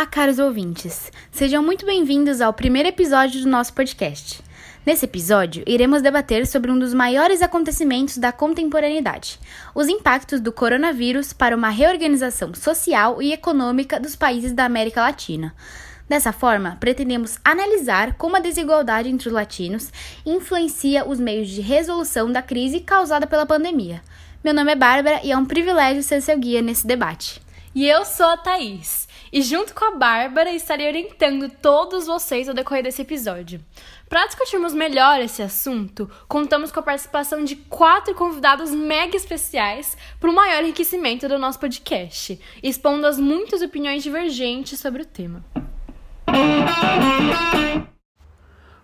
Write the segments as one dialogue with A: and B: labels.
A: Olá, caros ouvintes. Sejam muito bem-vindos ao primeiro episódio do nosso podcast. Nesse episódio, iremos debater sobre um dos maiores acontecimentos da contemporaneidade: os impactos do coronavírus para uma reorganização social e econômica dos países da América Latina. Dessa forma, pretendemos analisar como a desigualdade entre os latinos influencia os meios de resolução da crise causada pela pandemia. Meu nome é Bárbara e é um privilégio ser seu guia nesse debate.
B: E eu sou a Thaís. E junto com a Bárbara estarei orientando todos vocês ao decorrer desse episódio. Para discutirmos melhor esse assunto, contamos com a participação de quatro convidados mega especiais para o maior enriquecimento do nosso podcast, expondo as muitas opiniões divergentes sobre o tema.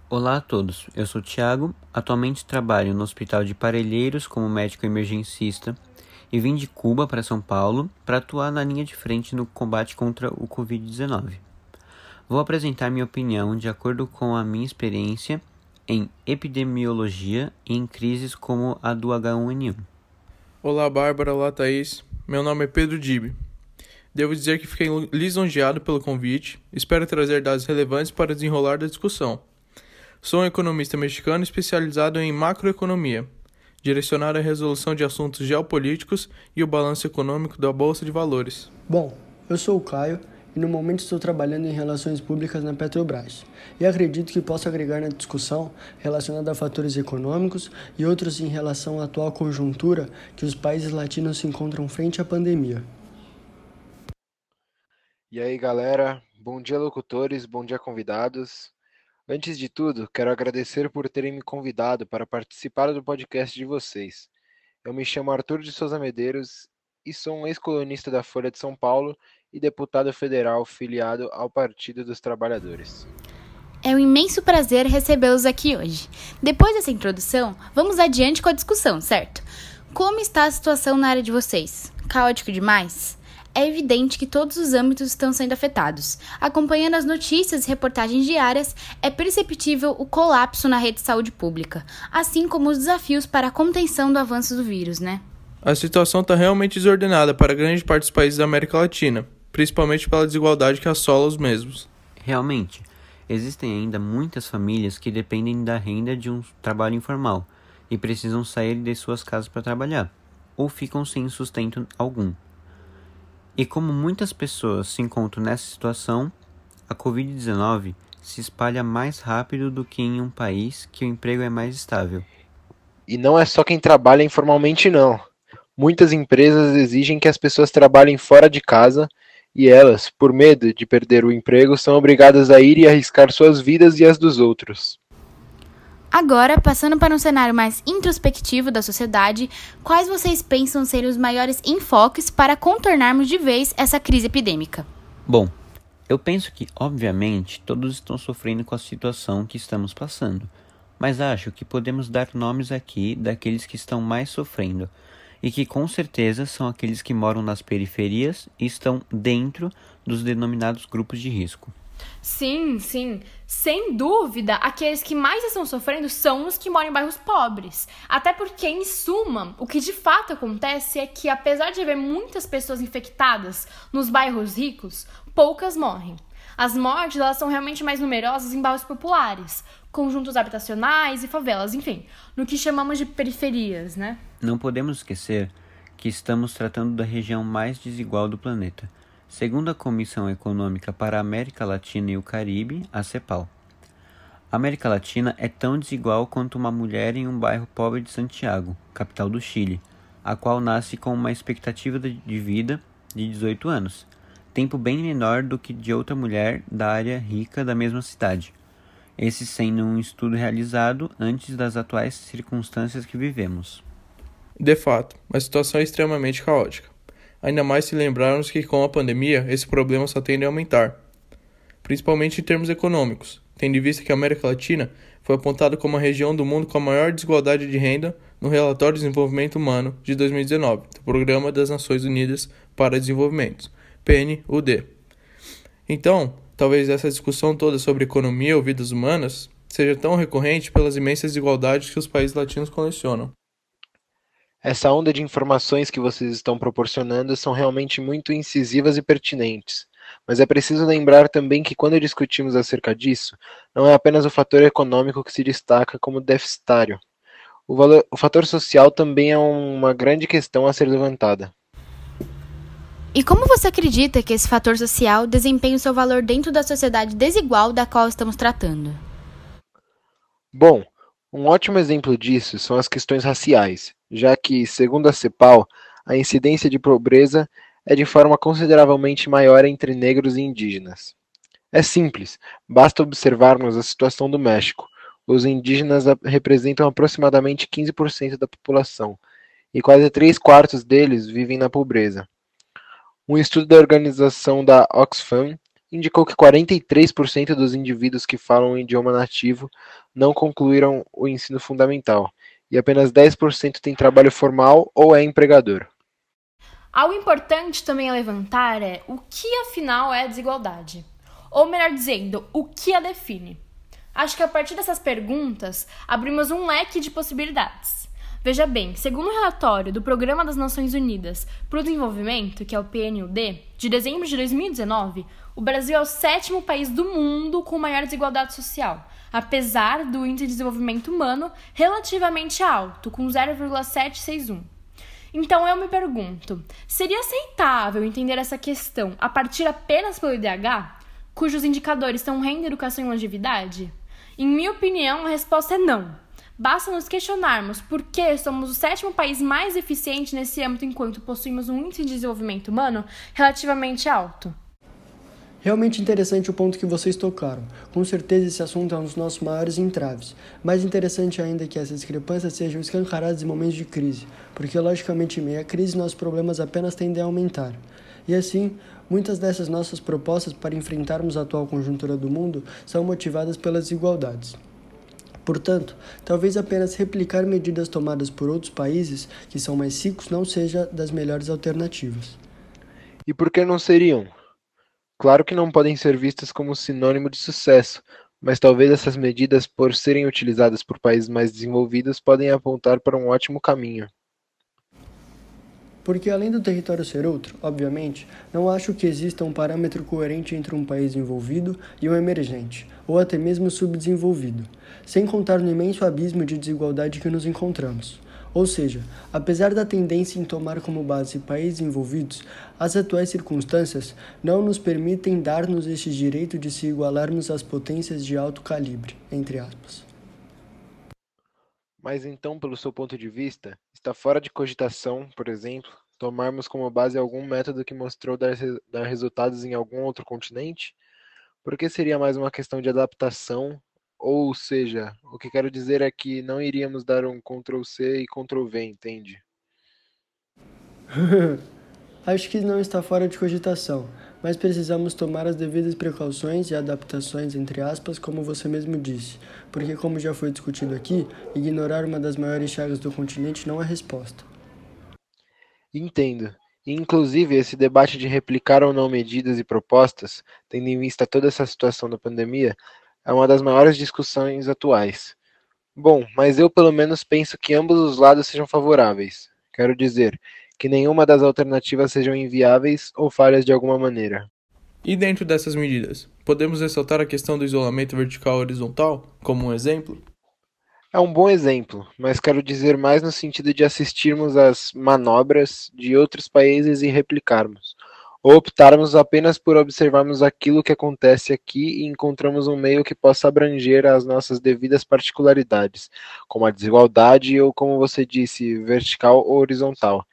C: Olá a todos, eu sou Thiago, atualmente trabalho no Hospital de Parelheiros como médico emergencista e vim de Cuba para São Paulo para atuar na linha de frente no combate contra o Covid-19. Vou apresentar minha opinião de acordo com a minha experiência em epidemiologia e em crises como a do H1N1.
D: Olá, Bárbara. Olá, Thaís. Meu nome é Pedro Dibe. Devo dizer que fiquei lisonjeado pelo convite. Espero trazer dados relevantes para desenrolar da discussão. Sou um economista mexicano especializado em macroeconomia direcionada à resolução de assuntos geopolíticos e o balanço econômico da Bolsa de Valores.
E: Bom, eu sou o Caio e no momento estou trabalhando em relações públicas na Petrobras. E acredito que posso agregar na discussão relacionada a fatores econômicos e outros em relação à atual conjuntura que os países latinos se encontram frente à pandemia.
F: E aí, galera? Bom dia, locutores, bom dia, convidados. Antes de tudo, quero agradecer por terem me convidado para participar do podcast de vocês. Eu me chamo Arthur de Souza Medeiros e sou um ex-colunista da Folha de São Paulo e deputado federal filiado ao Partido dos Trabalhadores.
A: É um imenso prazer recebê-los aqui hoje. Depois dessa introdução, vamos adiante com a discussão, certo? Como está a situação na área de vocês? Caótico demais? É evidente que todos os âmbitos estão sendo afetados. Acompanhando as notícias e reportagens diárias, é perceptível o colapso na rede de saúde pública, assim como os desafios para a contenção do avanço do vírus, né?
D: A situação está realmente desordenada para grande parte dos países da América Latina, principalmente pela desigualdade que assola os mesmos.
C: Realmente, existem ainda muitas famílias que dependem da renda de um trabalho informal e precisam sair de suas casas para trabalhar, ou ficam sem sustento algum. E como muitas pessoas se encontram nessa situação, a Covid-19 se espalha mais rápido do que em um país que o emprego é mais estável.
F: E não é só quem trabalha informalmente, não. Muitas empresas exigem que as pessoas trabalhem fora de casa e elas, por medo de perder o emprego, são obrigadas a ir e arriscar suas vidas e as dos outros.
A: Agora, passando para um cenário mais introspectivo da sociedade, quais vocês pensam serem os maiores enfoques para contornarmos de vez essa crise epidêmica?
C: Bom, eu penso que, obviamente, todos estão sofrendo com a situação que estamos passando, mas acho que podemos dar nomes aqui daqueles que estão mais sofrendo e que com certeza são aqueles que moram nas periferias e estão dentro dos denominados grupos de risco.
B: Sim, sim. Sem dúvida, aqueles que mais estão sofrendo são os que moram em bairros pobres. Até porque, em suma, o que de fato acontece é que, apesar de haver muitas pessoas infectadas nos bairros ricos, poucas morrem. As mortes elas são realmente mais numerosas em bairros populares, conjuntos habitacionais e favelas, enfim, no que chamamos de periferias, né?
C: Não podemos esquecer que estamos tratando da região mais desigual do planeta segundo a Comissão Econômica para a América Latina e o Caribe, a CEPAL. A América Latina é tão desigual quanto uma mulher em um bairro pobre de Santiago, capital do Chile, a qual nasce com uma expectativa de vida de 18 anos, tempo bem menor do que de outra mulher da área rica da mesma cidade. Esse sendo um estudo realizado antes das atuais circunstâncias que vivemos.
D: De fato, a situação é extremamente caótica ainda mais se lembrarmos que com a pandemia esse problema só tende a aumentar, principalmente em termos econômicos, tendo em vista que a América Latina foi apontada como a região do mundo com a maior desigualdade de renda no Relatório de Desenvolvimento Humano de 2019, do Programa das Nações Unidas para Desenvolvimento, PNUD. Então, talvez essa discussão toda sobre economia ou vidas humanas seja tão recorrente pelas imensas desigualdades que os países latinos colecionam.
F: Essa onda de informações que vocês estão proporcionando são realmente muito incisivas e pertinentes. mas é preciso lembrar também que quando discutimos acerca disso, não é apenas o fator econômico que se destaca como deficitário. O, valor, o fator social também é uma grande questão a ser levantada.
A: E como você acredita que esse fator social desempenha o seu valor dentro da sociedade desigual da qual estamos tratando?
F: Bom, um ótimo exemplo disso são as questões raciais, já que, segundo a CEPAL, a incidência de pobreza é de forma consideravelmente maior entre negros e indígenas. É simples, basta observarmos a situação do México. Os indígenas representam aproximadamente 15% da população, e quase 3 quartos deles vivem na pobreza. Um estudo da organização da Oxfam indicou que 43% dos indivíduos que falam o idioma nativo não concluíram o ensino fundamental, e apenas 10% têm trabalho formal ou é empregador.
B: Algo importante também a levantar é o que afinal é desigualdade? Ou melhor dizendo, o que a define? Acho que a partir dessas perguntas abrimos um leque de possibilidades. Veja bem, segundo o relatório do Programa das Nações Unidas para o Desenvolvimento, que é o PNUD, de dezembro de 2019, o Brasil é o sétimo país do mundo com maior desigualdade social, apesar do índice de desenvolvimento humano relativamente alto, com 0,761. Então eu me pergunto: seria aceitável entender essa questão a partir apenas pelo IDH, cujos indicadores são renda, educação e longevidade? Em minha opinião, a resposta é não. Basta nos questionarmos por que somos o sétimo país mais eficiente nesse âmbito enquanto possuímos um índice de desenvolvimento humano relativamente alto.
E: Realmente interessante o ponto que vocês tocaram. Com certeza esse assunto é um dos nossos maiores entraves. Mais interessante ainda é que essas discrepâncias sejam escancaradas em momentos de crise, porque logicamente em meio à crise nossos problemas apenas tendem a aumentar. E assim, muitas dessas nossas propostas para enfrentarmos a atual conjuntura do mundo são motivadas pelas desigualdades. Portanto, talvez apenas replicar medidas tomadas por outros países que são mais ricos não seja das melhores alternativas.
F: E por que não seriam? Claro que não podem ser vistas como sinônimo de sucesso, mas talvez essas medidas, por serem utilizadas por países mais desenvolvidos, podem apontar para um ótimo caminho.
E: Porque além do território ser outro, obviamente, não acho que exista um parâmetro coerente entre um país envolvido e um emergente, ou até mesmo subdesenvolvido, sem contar no imenso abismo de desigualdade que nos encontramos. Ou seja, apesar da tendência em tomar como base países envolvidos, as atuais circunstâncias não nos permitem dar-nos este direito de se igualarmos às potências de alto calibre, entre aspas.
F: Mas então, pelo seu ponto de vista, está fora de cogitação, por exemplo, tomarmos como base algum método que mostrou dar, dar resultados em algum outro continente? Porque seria mais uma questão de adaptação ou seja, o que quero dizer é que não iríamos dar um Ctrl C e Ctrl V, entende?
E: Acho que não está fora de cogitação, mas precisamos tomar as devidas precauções e adaptações, entre aspas, como você mesmo disse, porque, como já foi discutido aqui, ignorar uma das maiores chagas do continente não é resposta.
F: Entendo. Inclusive, esse debate de replicar ou não medidas e propostas, tendo em vista toda essa situação da pandemia, é uma das maiores discussões atuais. Bom, mas eu pelo menos penso que ambos os lados sejam favoráveis. Quero dizer, que nenhuma das alternativas sejam inviáveis ou falhas de alguma maneira.
D: E dentro dessas medidas, podemos ressaltar a questão do isolamento vertical horizontal como um exemplo?
F: É um bom exemplo, mas quero dizer mais no sentido de assistirmos às manobras de outros países e replicarmos ou optarmos apenas por observarmos aquilo que acontece aqui e encontramos um meio que possa abranger as nossas devidas particularidades, como a desigualdade ou, como você disse, vertical ou horizontal,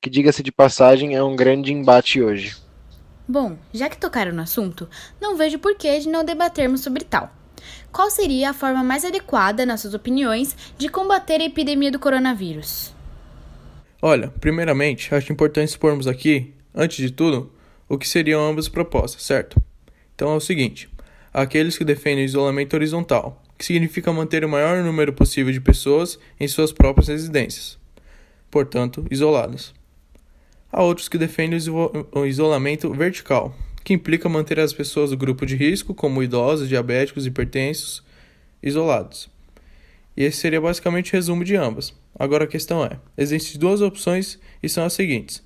F: que, diga-se de passagem, é um grande embate hoje.
A: Bom, já que tocaram no assunto, não vejo porquê de não debatermos sobre tal. Qual seria a forma mais adequada, nas suas opiniões, de combater a epidemia do coronavírus?
D: Olha, primeiramente, acho importante expormos aqui Antes de tudo, o que seriam ambas propostas, certo? Então é o seguinte: aqueles que defendem o isolamento horizontal, que significa manter o maior número possível de pessoas em suas próprias residências, portanto, isoladas. Há outros que defendem o isolamento vertical, que implica manter as pessoas do grupo de risco, como idosos, diabéticos, hipertensos, isolados. E esse seria basicamente o resumo de ambas. Agora a questão é: existem duas opções e são as seguintes: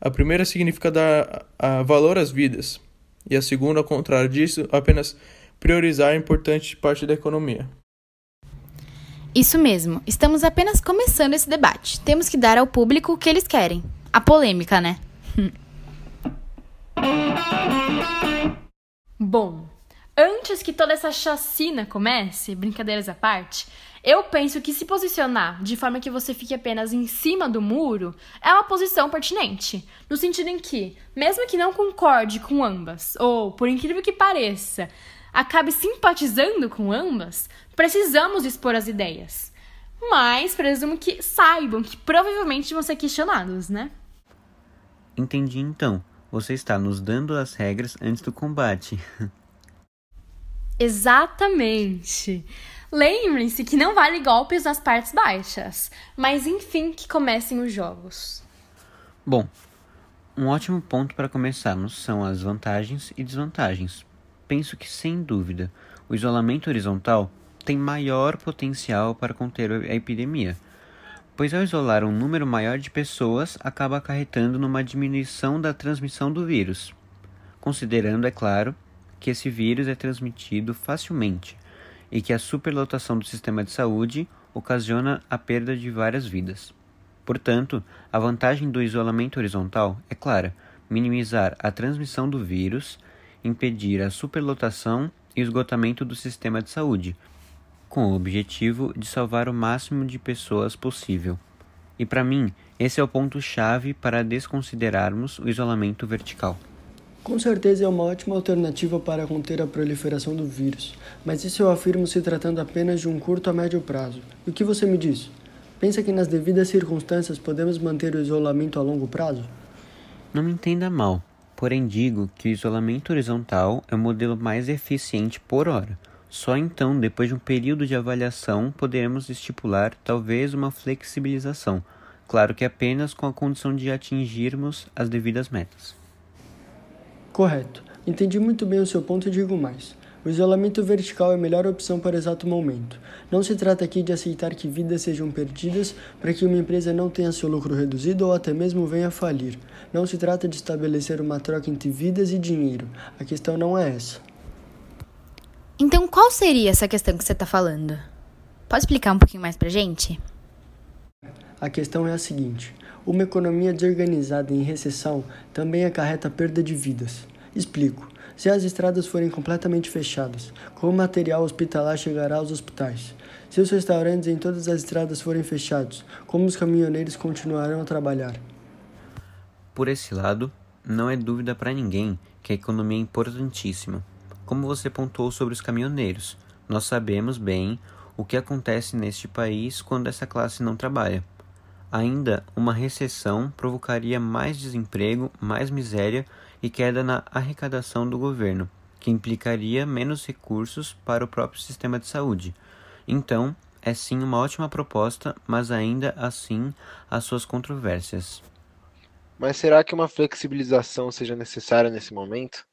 D: a primeira significa dar valor às vidas, e a segunda, ao contrário disso, apenas priorizar a importante parte da economia.
A: Isso mesmo, estamos apenas começando esse debate. Temos que dar ao público o que eles querem. A polêmica, né?
B: Bom, antes que toda essa chacina comece, brincadeiras à parte, eu penso que se posicionar de forma que você fique apenas em cima do muro é uma posição pertinente, no sentido em que, mesmo que não concorde com ambas, ou por incrível que pareça, acabe simpatizando com ambas, precisamos expor as ideias. Mas presumo que saibam que provavelmente vão ser questionados, né?
C: Entendi então. Você está nos dando as regras antes do combate.
B: Exatamente. Lembrem-se que não vale golpes nas partes baixas, mas enfim que comecem os jogos.
C: Bom, um ótimo ponto para começarmos são as vantagens e desvantagens. Penso que, sem dúvida, o isolamento horizontal tem maior potencial para conter a epidemia, pois ao isolar um número maior de pessoas acaba acarretando numa diminuição da transmissão do vírus, considerando, é claro, que esse vírus é transmitido facilmente e que a superlotação do sistema de saúde ocasiona a perda de várias vidas. Portanto, a vantagem do isolamento horizontal é clara: minimizar a transmissão do vírus, impedir a superlotação e esgotamento do sistema de saúde, com o objetivo de salvar o máximo de pessoas possível. E para mim, esse é o ponto-chave para desconsiderarmos o isolamento vertical.
E: Com certeza é uma ótima alternativa para conter a proliferação do vírus, mas isso eu afirmo se tratando apenas de um curto a médio prazo. E o que você me diz? Pensa que nas devidas circunstâncias podemos manter o isolamento a longo prazo?
C: Não me entenda mal, porém digo que o isolamento horizontal é o modelo mais eficiente por hora. Só então, depois de um período de avaliação, poderemos estipular talvez uma flexibilização, claro que apenas com a condição de atingirmos as devidas metas.
E: Correto. Entendi muito bem o seu ponto e digo mais. O isolamento vertical é a melhor opção para o exato momento. Não se trata aqui de aceitar que vidas sejam perdidas para que uma empresa não tenha seu lucro reduzido ou até mesmo venha a falir. Não se trata de estabelecer uma troca entre vidas e dinheiro. A questão não é essa.
A: Então, qual seria essa questão que você está falando? Pode explicar um pouquinho mais pra gente?
E: A questão é a seguinte: uma economia desorganizada em recessão também acarreta perda de vidas. Explico. Se as estradas forem completamente fechadas, como material hospitalar chegará aos hospitais? Se os restaurantes em todas as estradas forem fechados, como os caminhoneiros continuarão a trabalhar?
C: Por esse lado, não é dúvida para ninguém que a economia é importantíssima como você pontuou sobre os caminhoneiros, nós sabemos bem o que acontece neste país quando essa classe não trabalha. Ainda, uma recessão provocaria mais desemprego, mais miséria e queda na arrecadação do governo, que implicaria menos recursos para o próprio sistema de saúde. Então, é sim uma ótima proposta, mas ainda assim há suas controvérsias.
F: Mas será que uma flexibilização seja necessária nesse momento?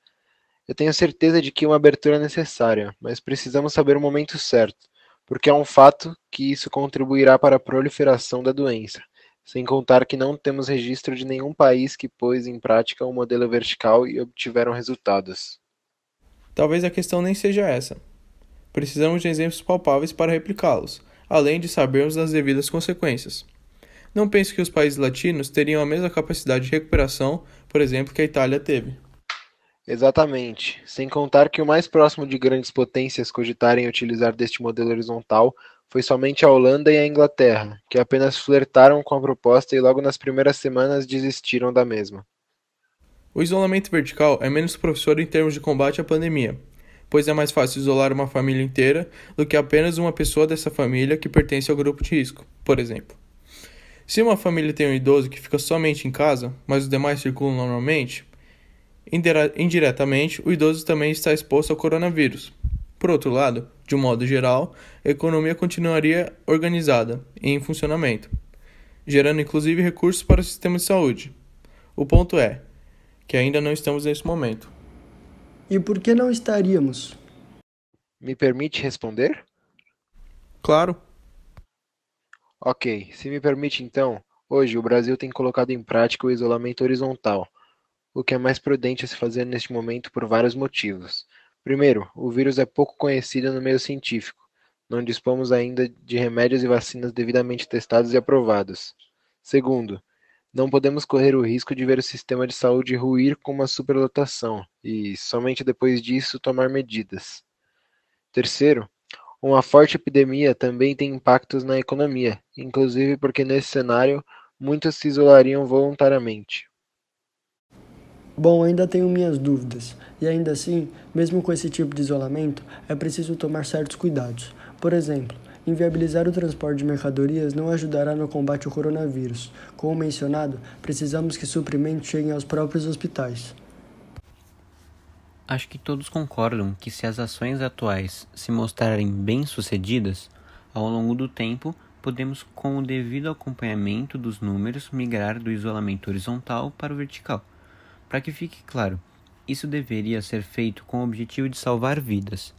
F: Eu tenho certeza de que uma abertura é necessária, mas precisamos saber o momento certo, porque é um fato que isso contribuirá para a proliferação da doença, sem contar que não temos registro de nenhum país que pôs em prática um modelo vertical e obtiveram resultados.
D: Talvez a questão nem seja essa. Precisamos de exemplos palpáveis para replicá-los, além de sabermos das devidas consequências. Não penso que os países latinos teriam a mesma capacidade de recuperação, por exemplo, que a Itália teve.
F: Exatamente. Sem contar que o mais próximo de grandes potências cogitarem utilizar deste modelo horizontal foi somente a Holanda e a Inglaterra, que apenas flertaram com a proposta e logo nas primeiras semanas desistiram da mesma.
D: O isolamento vertical é menos professor em termos de combate à pandemia, pois é mais fácil isolar uma família inteira do que apenas uma pessoa dessa família que pertence ao grupo de risco, por exemplo. Se uma família tem um idoso que fica somente em casa, mas os demais circulam normalmente, indiretamente, o idoso também está exposto ao coronavírus. Por outro lado, de um modo geral, a economia continuaria organizada e em funcionamento, gerando inclusive recursos para o sistema de saúde. O ponto é que ainda não estamos nesse momento.
E: E por que não estaríamos?
F: Me permite responder?
D: Claro.
F: Ok, se me permite então, hoje o Brasil tem colocado em prática o isolamento horizontal o que é mais prudente a se fazer neste momento por vários motivos. Primeiro, o vírus é pouco conhecido no meio científico. Não dispomos ainda de remédios e vacinas devidamente testados e aprovados. Segundo, não podemos correr o risco de ver o sistema de saúde ruir com uma superlotação e, somente depois disso, tomar medidas. Terceiro, uma forte epidemia também tem impactos na economia, inclusive porque nesse cenário muitos se isolariam voluntariamente.
E: Bom, ainda tenho minhas dúvidas, e ainda assim, mesmo com esse tipo de isolamento, é preciso tomar certos cuidados. Por exemplo, Inviabilizar o transporte de mercadorias não ajudará no combate ao coronavírus. Como mencionado, precisamos que suprimentos cheguem aos próprios hospitais.
C: Acho que todos concordam que se as ações atuais se mostrarem bem-sucedidas, ao longo do tempo podemos, com o devido acompanhamento dos números, migrar do isolamento horizontal para o vertical. Para que fique claro, isso deveria ser feito com o objetivo de salvar vidas.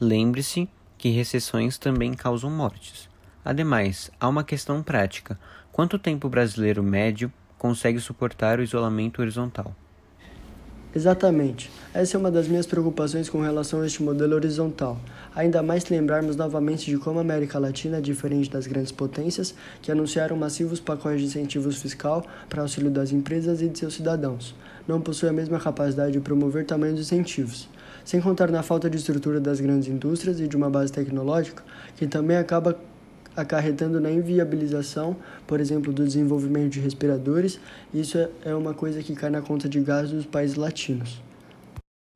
C: Lembre-se que recessões também causam mortes. Ademais, há uma questão prática: quanto tempo o brasileiro médio consegue suportar o isolamento horizontal?
E: Exatamente. Essa é uma das minhas preocupações com relação a este modelo horizontal. Ainda mais se lembrarmos novamente de como a América Latina é diferente das grandes potências que anunciaram massivos pacotes de incentivos fiscal para auxílio das empresas e de seus cidadãos. Não possui a mesma capacidade de promover tamanhos incentivos sem contar na falta de estrutura das grandes indústrias e de uma base tecnológica, que também acaba acarretando na inviabilização, por exemplo, do desenvolvimento de respiradores. Isso é uma coisa que cai na conta de gastos dos países latinos.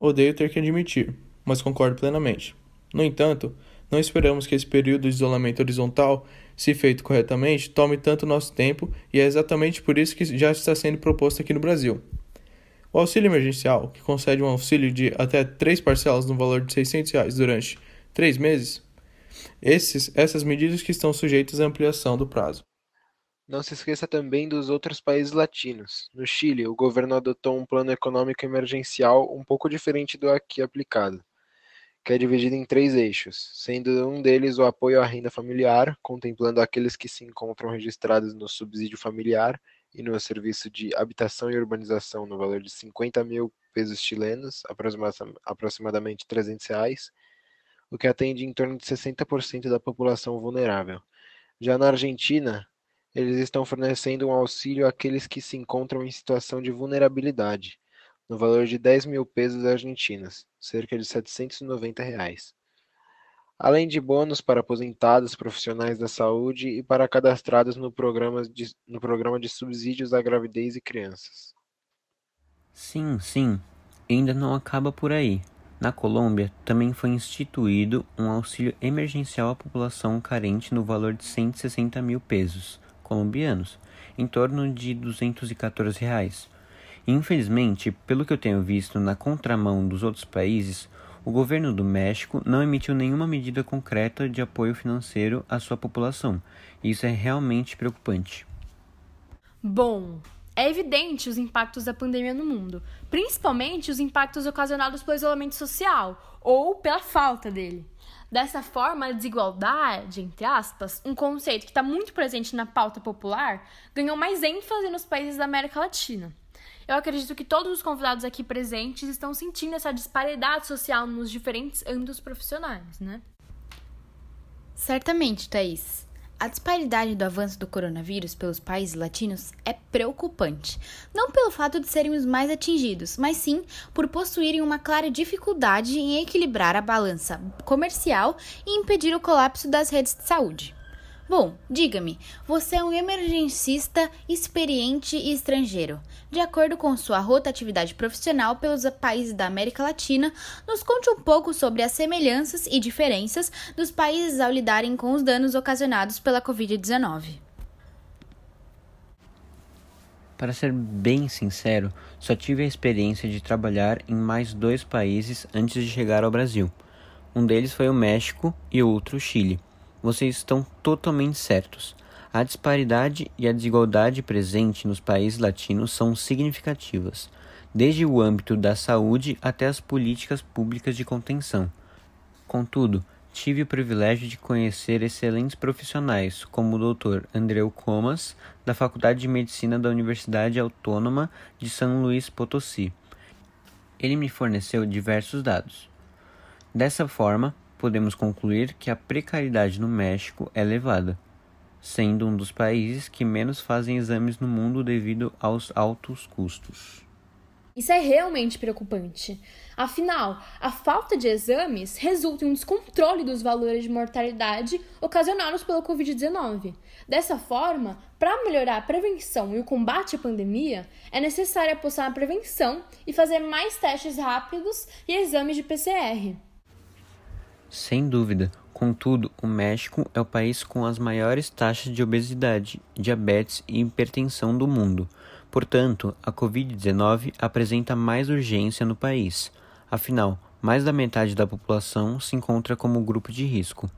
D: Odeio ter que admitir, mas concordo plenamente. No entanto, não esperamos que esse período de isolamento horizontal, se feito corretamente, tome tanto nosso tempo e é exatamente por isso que já está sendo proposto aqui no Brasil. O auxílio emergencial, que concede um auxílio de até três parcelas no valor de 600 reais durante três meses, esses, essas medidas que estão sujeitas à ampliação do prazo.
F: Não se esqueça também dos outros países latinos. No Chile, o governo adotou um plano econômico emergencial um pouco diferente do aqui aplicado, que é dividido em três eixos, sendo um deles o apoio à renda familiar, contemplando aqueles que se encontram registrados no subsídio familiar e no serviço de habitação e urbanização no valor de 50 mil pesos chilenos, aproximadamente 300 reais, o que atende em torno de 60% da população vulnerável. Já na Argentina, eles estão fornecendo um auxílio àqueles que se encontram em situação de vulnerabilidade, no valor de 10 mil pesos argentinos, cerca de 790 reais além de bônus para aposentados, profissionais da saúde e para cadastrados no programa de, no programa de subsídios à gravidez e crianças.
C: Sim, sim, ainda não acaba por aí. Na Colômbia, também foi instituído um auxílio emergencial à população carente no valor de 160 mil pesos colombianos, em torno de 214 reais. Infelizmente, pelo que eu tenho visto na contramão dos outros países, o governo do México não emitiu nenhuma medida concreta de apoio financeiro à sua população. Isso é realmente preocupante.
B: Bom, é evidente os impactos da pandemia no mundo, principalmente os impactos ocasionados pelo isolamento social ou pela falta dele. Dessa forma, a desigualdade, entre aspas, um conceito que está muito presente na pauta popular, ganhou mais ênfase nos países da América Latina. Eu acredito que todos os convidados aqui presentes estão sentindo essa disparidade social nos diferentes âmbitos profissionais, né?
A: Certamente, Thaís. A disparidade do avanço do coronavírus pelos países latinos é preocupante. Não pelo fato de serem os mais atingidos, mas sim por possuírem uma clara dificuldade em equilibrar a balança comercial e impedir o colapso das redes de saúde. Bom, diga-me, você é um emergencista experiente e estrangeiro. De acordo com sua rotatividade profissional pelos países da América Latina, nos conte um pouco sobre as semelhanças e diferenças dos países ao lidarem com os danos ocasionados pela Covid-19.
C: Para ser bem sincero, só tive a experiência de trabalhar em mais dois países antes de chegar ao Brasil. Um deles foi o México e outro o Chile vocês estão totalmente certos. A disparidade e a desigualdade presente nos países latinos são significativas, desde o âmbito da saúde até as políticas públicas de contenção. Contudo, tive o privilégio de conhecer excelentes profissionais, como o Dr. Andreu Comas, da Faculdade de Medicina da Universidade Autônoma de São Luís Potosí. Ele me forneceu diversos dados. Dessa forma, podemos concluir que a precariedade no México é elevada, sendo um dos países que menos fazem exames no mundo devido aos altos custos.
B: Isso é realmente preocupante. Afinal, a falta de exames resulta em um descontrole dos valores de mortalidade ocasionados pela Covid-19. Dessa forma, para melhorar a prevenção e o combate à pandemia, é necessário apostar na prevenção e fazer mais testes rápidos e exames de PCR.
C: Sem dúvida. Contudo, o México é o país com as maiores taxas de obesidade, diabetes e hipertensão do mundo. Portanto, a Covid-19 apresenta mais urgência no país. Afinal, mais da metade da população se encontra como grupo de risco.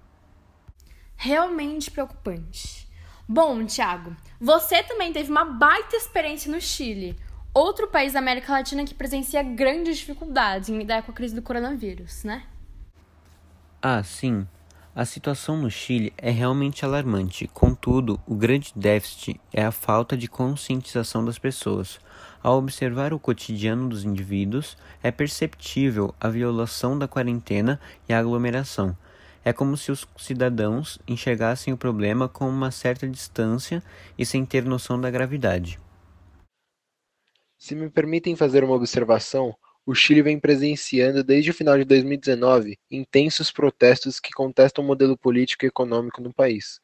B: Realmente preocupante. Bom, Thiago, você também teve uma baita experiência no Chile, outro país da América Latina que presencia grandes dificuldades em lidar com a crise do coronavírus, né?
C: Ah, sim. A situação no Chile é realmente alarmante, contudo, o grande déficit é a falta de conscientização das pessoas. Ao observar o cotidiano dos indivíduos, é perceptível a violação da quarentena e a aglomeração. É como se os cidadãos enxergassem o problema com uma certa distância e sem ter noção da gravidade.
F: Se me permitem fazer uma observação, o Chile vem presenciando desde o final de 2019 intensos protestos que contestam o modelo político e econômico no país.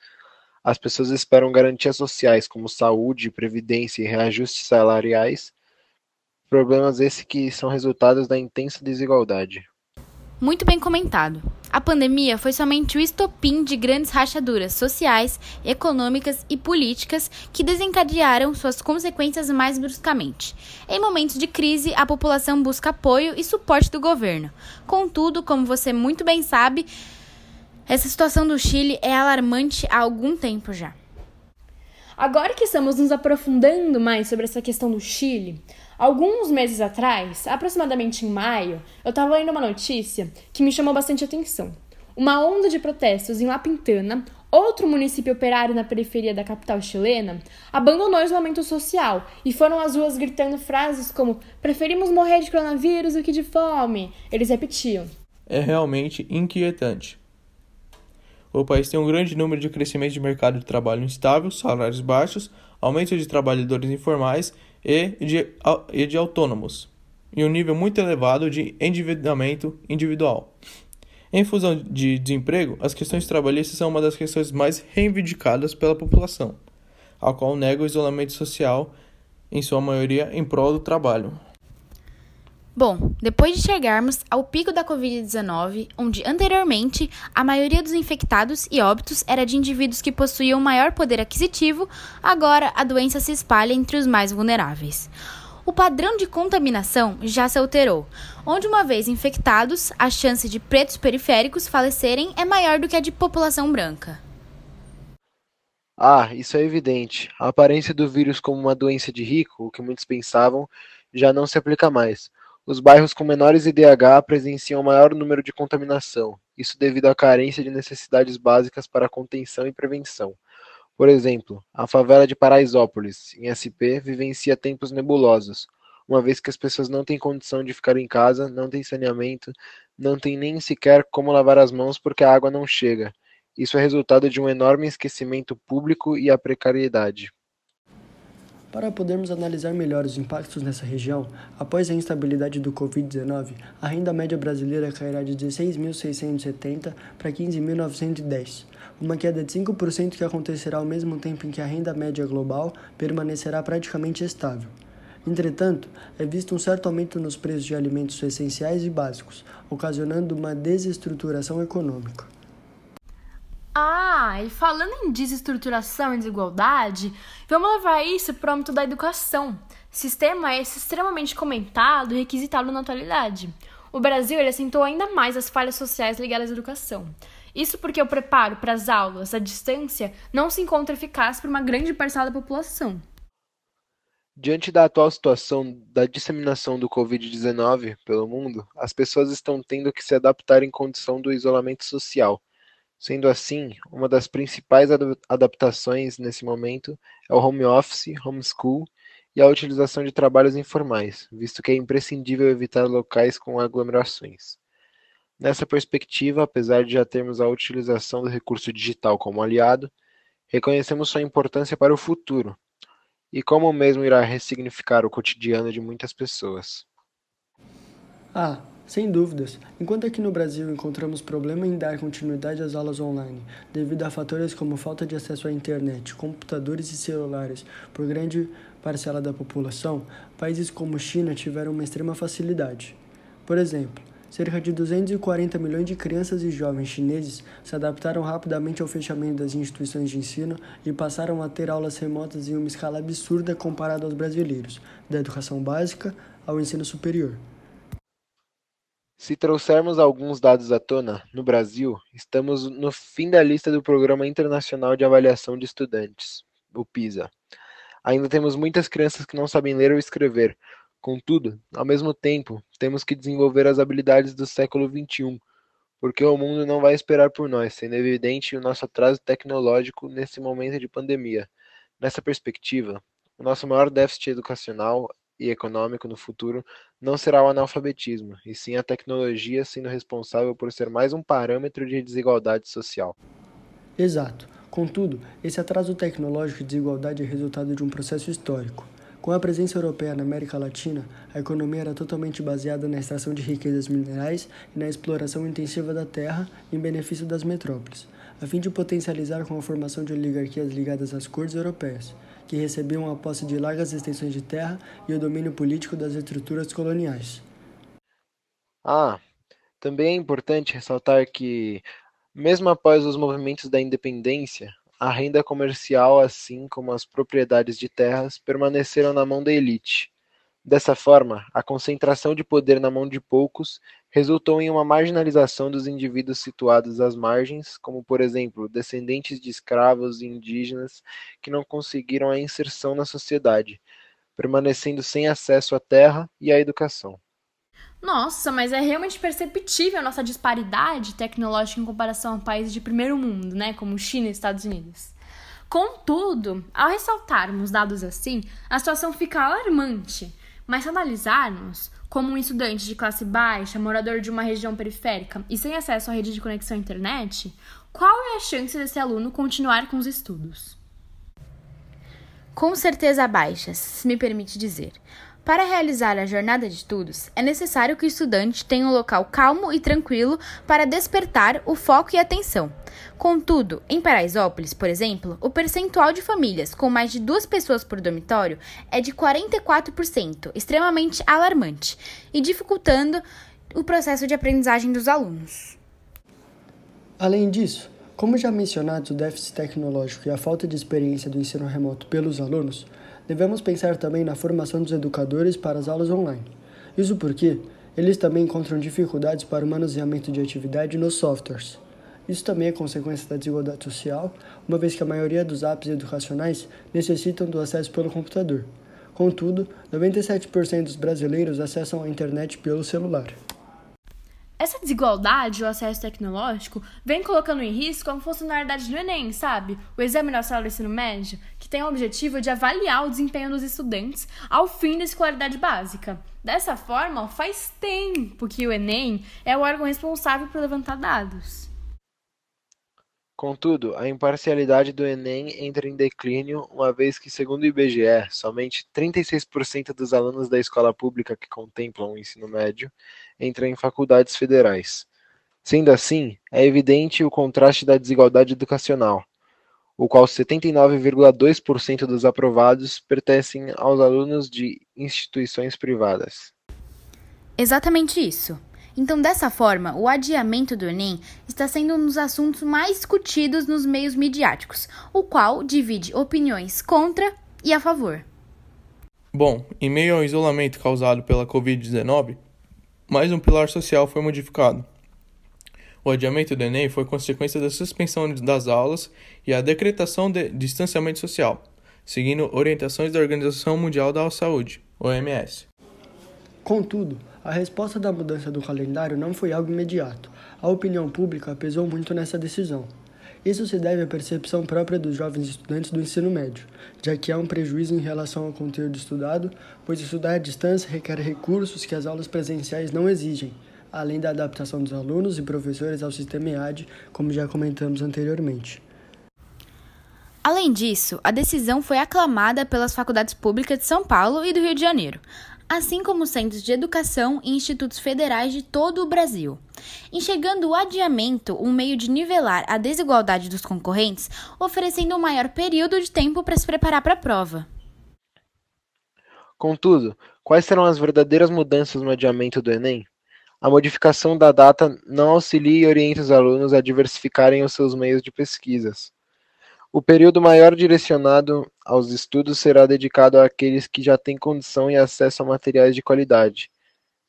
F: As pessoas esperam garantias sociais como saúde, previdência e reajustes salariais, problemas esses que são resultados da intensa desigualdade.
A: Muito bem comentado. A pandemia foi somente o estopim de grandes rachaduras sociais, econômicas e políticas que desencadearam suas consequências mais bruscamente. Em momentos de crise, a população busca apoio e suporte do governo. Contudo, como você muito bem sabe, essa situação do Chile é alarmante há algum tempo já.
B: Agora que estamos nos aprofundando mais sobre essa questão do Chile, alguns meses atrás, aproximadamente em maio, eu estava lendo uma notícia que me chamou bastante atenção. Uma onda de protestos em La Pintana, outro município operário na periferia da capital chilena, abandonou o isolamento social e foram às ruas gritando frases como: preferimos morrer de coronavírus do que de fome. Eles repetiam.
D: É realmente inquietante. O país tem um grande número de crescimento de mercado de trabalho instável, salários baixos, aumento de trabalhadores informais e de, e de autônomos, e um nível muito elevado de endividamento individual. Em função de desemprego, as questões trabalhistas são uma das questões mais reivindicadas pela população, a qual nega o isolamento social, em sua maioria em prol do trabalho.
A: Bom, depois de chegarmos ao pico da Covid-19, onde anteriormente a maioria dos infectados e óbitos era de indivíduos que possuíam maior poder aquisitivo, agora a doença se espalha entre os mais vulneráveis. O padrão de contaminação já se alterou, onde, uma vez infectados, a chance de pretos periféricos falecerem é maior do que a de população branca.
F: Ah, isso é evidente. A aparência do vírus como uma doença de rico, o que muitos pensavam, já não se aplica mais. Os bairros com menores IDH presenciam maior número de contaminação, isso devido à carência de necessidades básicas para contenção e prevenção. Por exemplo, a favela de Paraisópolis, em SP, vivencia tempos nebulosos, uma vez que as pessoas não têm condição de ficar em casa, não têm saneamento, não têm nem sequer como lavar as mãos porque a água não chega. Isso é resultado de um enorme esquecimento público e a precariedade.
E: Para podermos analisar melhor os impactos nessa região, após a instabilidade do Covid-19, a renda média brasileira cairá de 16.670 para 15.910, uma queda de 5% que acontecerá ao mesmo tempo em que a renda média global permanecerá praticamente estável. Entretanto, é visto um certo aumento nos preços de alimentos essenciais e básicos, ocasionando uma desestruturação econômica.
B: Ah, e falando em desestruturação e desigualdade, vamos levar isso para o âmbito da educação. Sistema esse extremamente comentado e requisitado na atualidade. O Brasil ele acentuou ainda mais as falhas sociais ligadas à educação. Isso porque o preparo para as aulas à distância não se encontra eficaz para uma grande parcela da população.
F: Diante da atual situação da disseminação do Covid-19 pelo mundo, as pessoas estão tendo que se adaptar em condição do isolamento social. Sendo assim, uma das principais adaptações nesse momento é o home office, homeschool e a utilização de trabalhos informais, visto que é imprescindível evitar locais com aglomerações. Nessa perspectiva, apesar de já termos a utilização do recurso digital como aliado, reconhecemos sua importância para o futuro, e como mesmo irá ressignificar o cotidiano de muitas pessoas.
E: Ah, sem dúvidas. Enquanto aqui no Brasil encontramos problema em dar continuidade às aulas online, devido a fatores como falta de acesso à internet, computadores e celulares por grande parcela da população, países como China tiveram uma extrema facilidade. Por exemplo, Cerca de 240 milhões de crianças e jovens chineses se adaptaram rapidamente ao fechamento das instituições de ensino e passaram a ter aulas remotas em uma escala absurda comparada aos brasileiros, da educação básica ao ensino superior.
F: Se trouxermos alguns dados à tona, no Brasil, estamos no fim da lista do Programa Internacional de Avaliação de Estudantes, o PISA. Ainda temos muitas crianças que não sabem ler ou escrever, Contudo, ao mesmo tempo, temos que desenvolver as habilidades do século XXI, porque o mundo não vai esperar por nós, sendo evidente o nosso atraso tecnológico nesse momento de pandemia. Nessa perspectiva, o nosso maior déficit educacional e econômico no futuro não será o analfabetismo, e sim a tecnologia sendo responsável por ser mais um parâmetro de desigualdade social.
E: Exato. Contudo, esse atraso tecnológico e desigualdade é resultado de um processo histórico. Com a presença europeia na América Latina, a economia era totalmente baseada na extração de riquezas minerais e na exploração intensiva da terra em benefício das metrópoles, a fim de potencializar com a formação de oligarquias ligadas às cortes europeias, que recebiam a posse de largas extensões de terra e o domínio político das estruturas coloniais.
F: Ah, também é importante ressaltar que, mesmo após os movimentos da independência, a renda comercial, assim como as propriedades de terras, permaneceram na mão da elite. Dessa forma, a concentração de poder na mão de poucos resultou em uma marginalização dos indivíduos situados às margens, como, por exemplo, descendentes de escravos e indígenas que não conseguiram a inserção na sociedade, permanecendo sem acesso à terra e à educação.
B: Nossa, mas é realmente perceptível a nossa disparidade tecnológica em comparação a países de primeiro mundo, né, como China e Estados Unidos. Contudo, ao ressaltarmos dados assim, a situação fica alarmante. Mas se analisarmos como um estudante de classe baixa, morador de uma região periférica e sem acesso à rede de conexão à internet, qual é a chance desse aluno continuar com os estudos?
A: Com certeza baixas, se me permite dizer. Para realizar a jornada de estudos, é necessário que o estudante tenha um local calmo e tranquilo para despertar o foco e atenção. Contudo, em Paraisópolis, por exemplo, o percentual de famílias com mais de duas pessoas por dormitório é de 44%, extremamente alarmante e dificultando o processo de aprendizagem dos alunos.
E: Além disso, como já mencionado, o déficit tecnológico e a falta de experiência do ensino remoto pelos alunos devemos pensar também na formação dos educadores para as aulas online. Isso porque eles também encontram dificuldades para o manuseamento de atividade nos softwares. Isso também é consequência da desigualdade social, uma vez que a maioria dos apps educacionais necessitam do acesso pelo computador. Contudo, 97% dos brasileiros acessam a internet pelo celular.
B: Essa desigualdade, o acesso tecnológico, vem colocando em risco a funcionalidade do Enem, sabe? O Exame Nacional do Ensino Médio, que tem o objetivo de avaliar o desempenho dos estudantes ao fim da escolaridade básica. Dessa forma, faz tempo que o Enem é o órgão responsável por levantar dados.
F: Contudo, a imparcialidade do Enem entra em declínio, uma vez que, segundo o IBGE, somente 36% dos alunos da escola pública que contemplam o ensino médio entram em faculdades federais. Sendo assim, é evidente o contraste da desigualdade educacional, o qual 79,2% dos aprovados pertencem aos alunos de instituições privadas.
A: Exatamente isso. Então, dessa forma, o adiamento do Enem está sendo um dos assuntos mais discutidos nos meios midiáticos, o qual divide opiniões contra e a favor.
D: Bom, em meio ao isolamento causado pela Covid-19, mais um pilar social foi modificado. O adiamento do Enem foi consequência da suspensão das aulas e a decretação de distanciamento social. seguindo orientações da Organização Mundial da Saúde, OMS.
E: Contudo, a resposta da mudança do calendário não foi algo imediato. A opinião pública pesou muito nessa decisão. Isso se deve à percepção própria dos jovens estudantes do ensino médio, já que há um prejuízo em relação ao conteúdo estudado, pois estudar à distância requer recursos que as aulas presenciais não exigem, além da adaptação dos alunos e professores ao sistema EAD, como já comentamos anteriormente.
A: Além disso, a decisão foi aclamada pelas faculdades públicas de São Paulo e do Rio de Janeiro, assim como centros de educação e institutos federais de todo o Brasil. Enxergando o adiamento um meio de nivelar a desigualdade dos concorrentes, oferecendo um maior período de tempo para se preparar para a prova.
F: Contudo, quais serão as verdadeiras mudanças no adiamento do Enem? A modificação da data não auxilia e orienta os alunos a diversificarem os seus meios de pesquisas. O período maior direcionado aos estudos será dedicado àqueles que já têm condição e acesso a materiais de qualidade.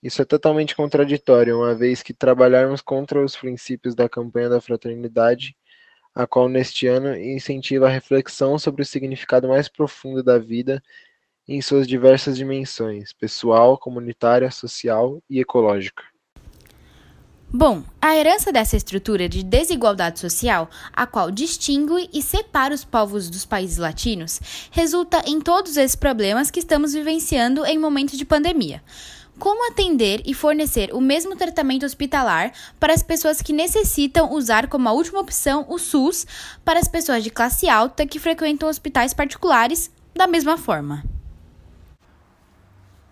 F: Isso é totalmente contraditório, uma vez que trabalharmos contra os princípios da campanha da fraternidade, a qual neste ano incentiva a reflexão sobre o significado mais profundo da vida em suas diversas dimensões, pessoal, comunitária, social e ecológica.
A: Bom, a herança dessa estrutura de desigualdade social, a qual distingue e separa os povos dos países latinos, resulta em todos esses problemas que estamos vivenciando em momentos de pandemia. Como atender e fornecer o mesmo tratamento hospitalar para as pessoas que necessitam usar como a última opção o SUS para as pessoas de classe alta que frequentam hospitais particulares da mesma forma?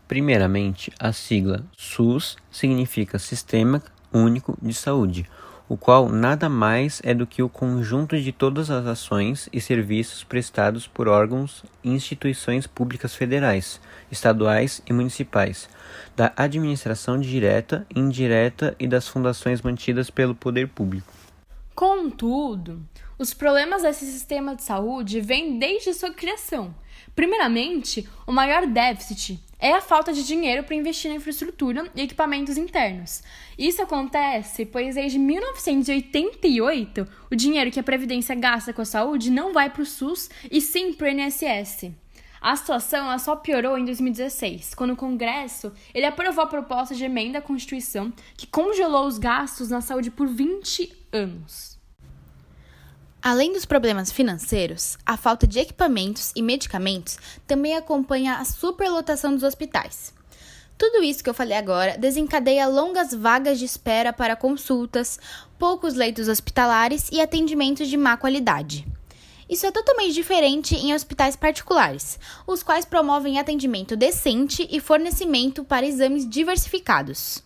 C: Primeiramente, a sigla SUS significa Sistema Único de Saúde, o qual nada mais é do que o conjunto de todas as ações e serviços prestados por órgãos e instituições públicas federais, estaduais e municipais, da administração direta, indireta e das fundações mantidas pelo poder público.
B: Contudo, os problemas desse sistema de saúde vêm desde sua criação. Primeiramente, o maior déficit é a falta de dinheiro para investir na infraestrutura e equipamentos internos. Isso acontece pois desde 1988 o dinheiro que a Previdência gasta com a saúde não vai para o SUS e sim para o INSS. A situação só piorou em 2016, quando o Congresso ele aprovou a proposta de emenda à Constituição que congelou os gastos na saúde por 20 anos.
A: Além dos problemas financeiros, a falta de equipamentos e medicamentos também acompanha a superlotação dos hospitais. Tudo isso que eu falei agora desencadeia longas vagas de espera para consultas, poucos leitos hospitalares e atendimentos de má qualidade. Isso é totalmente diferente em hospitais particulares, os quais promovem atendimento decente e fornecimento para exames diversificados.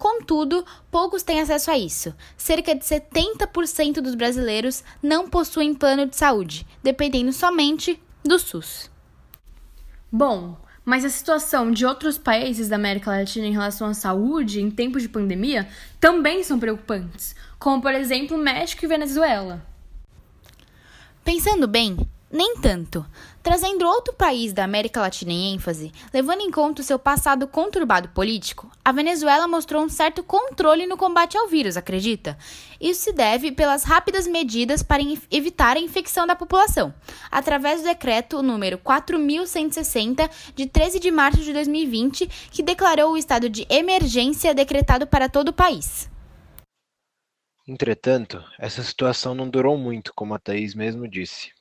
A: Contudo, poucos têm acesso a isso. Cerca de 70% dos brasileiros não possuem plano de saúde, dependendo somente do SUS.
B: Bom, mas a situação de outros países da América Latina em relação à saúde em tempos de pandemia também são preocupantes, como por exemplo México e Venezuela.
A: Pensando bem, nem tanto. Trazendo outro país da América Latina em ênfase, levando em conta o seu passado conturbado político, a Venezuela mostrou um certo controle no combate ao vírus, acredita? Isso se deve pelas rápidas medidas para evitar a infecção da população, através do decreto número 4160 de 13 de março de 2020, que declarou o estado de emergência decretado para todo o país.
F: Entretanto, essa situação não durou muito, como a Thaís mesmo disse.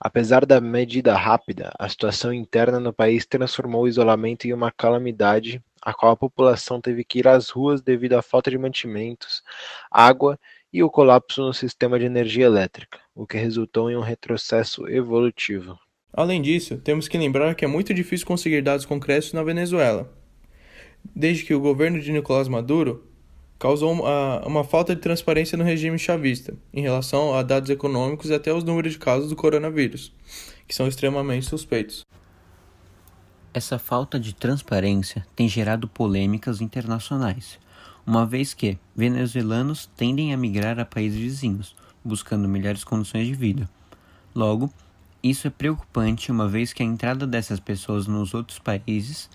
F: Apesar da medida rápida, a situação interna no país transformou o isolamento em uma calamidade a qual a população teve que ir às ruas devido à falta de mantimentos, água e o colapso no sistema de energia elétrica, o que resultou em um retrocesso evolutivo.
D: Além disso, temos que lembrar que é muito difícil conseguir dados concretos na Venezuela, desde que o governo de Nicolás Maduro causou uma, uma falta de transparência no regime chavista em relação a dados econômicos e até os números de casos do coronavírus, que são extremamente suspeitos.
C: Essa falta de transparência tem gerado polêmicas internacionais, uma vez que venezuelanos tendem a migrar a países vizinhos, buscando melhores condições de vida. Logo, isso é preocupante, uma vez que a entrada dessas pessoas nos outros países